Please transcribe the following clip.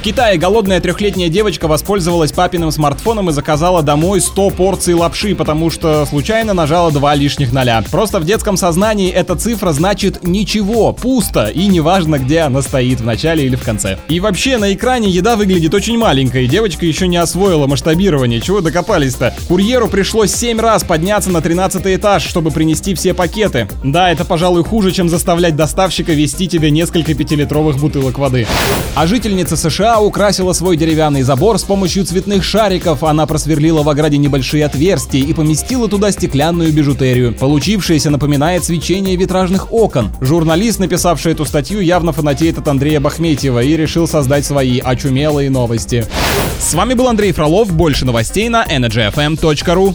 В Китае голодная трехлетняя девочка воспользовалась папиным смартфоном и заказала домой 100 порций лапши, потому что случайно нажала два лишних ноля. Просто в детском сознании эта цифра значит ничего, пусто, и неважно, где она стоит, в начале или в конце. И вообще, на экране еда выглядит очень маленькой, девочка еще не освоила масштабирование, чего докопались-то? Курьеру пришлось 7 раз подняться на 13 этаж, чтобы принести все пакеты. Да, это, пожалуй, хуже, чем заставлять доставщика вести тебе несколько пятилитровых бутылок воды. А жительница США украсила свой деревянный забор с помощью цветных шариков. Она просверлила в ограде небольшие отверстия и поместила туда стеклянную бижутерию. Получившееся напоминает свечение витражных окон. Журналист, написавший эту статью, явно фанатеет от Андрея Бахметьева и решил создать свои очумелые новости. С вами был Андрей Фролов. Больше новостей на energyfm.ru.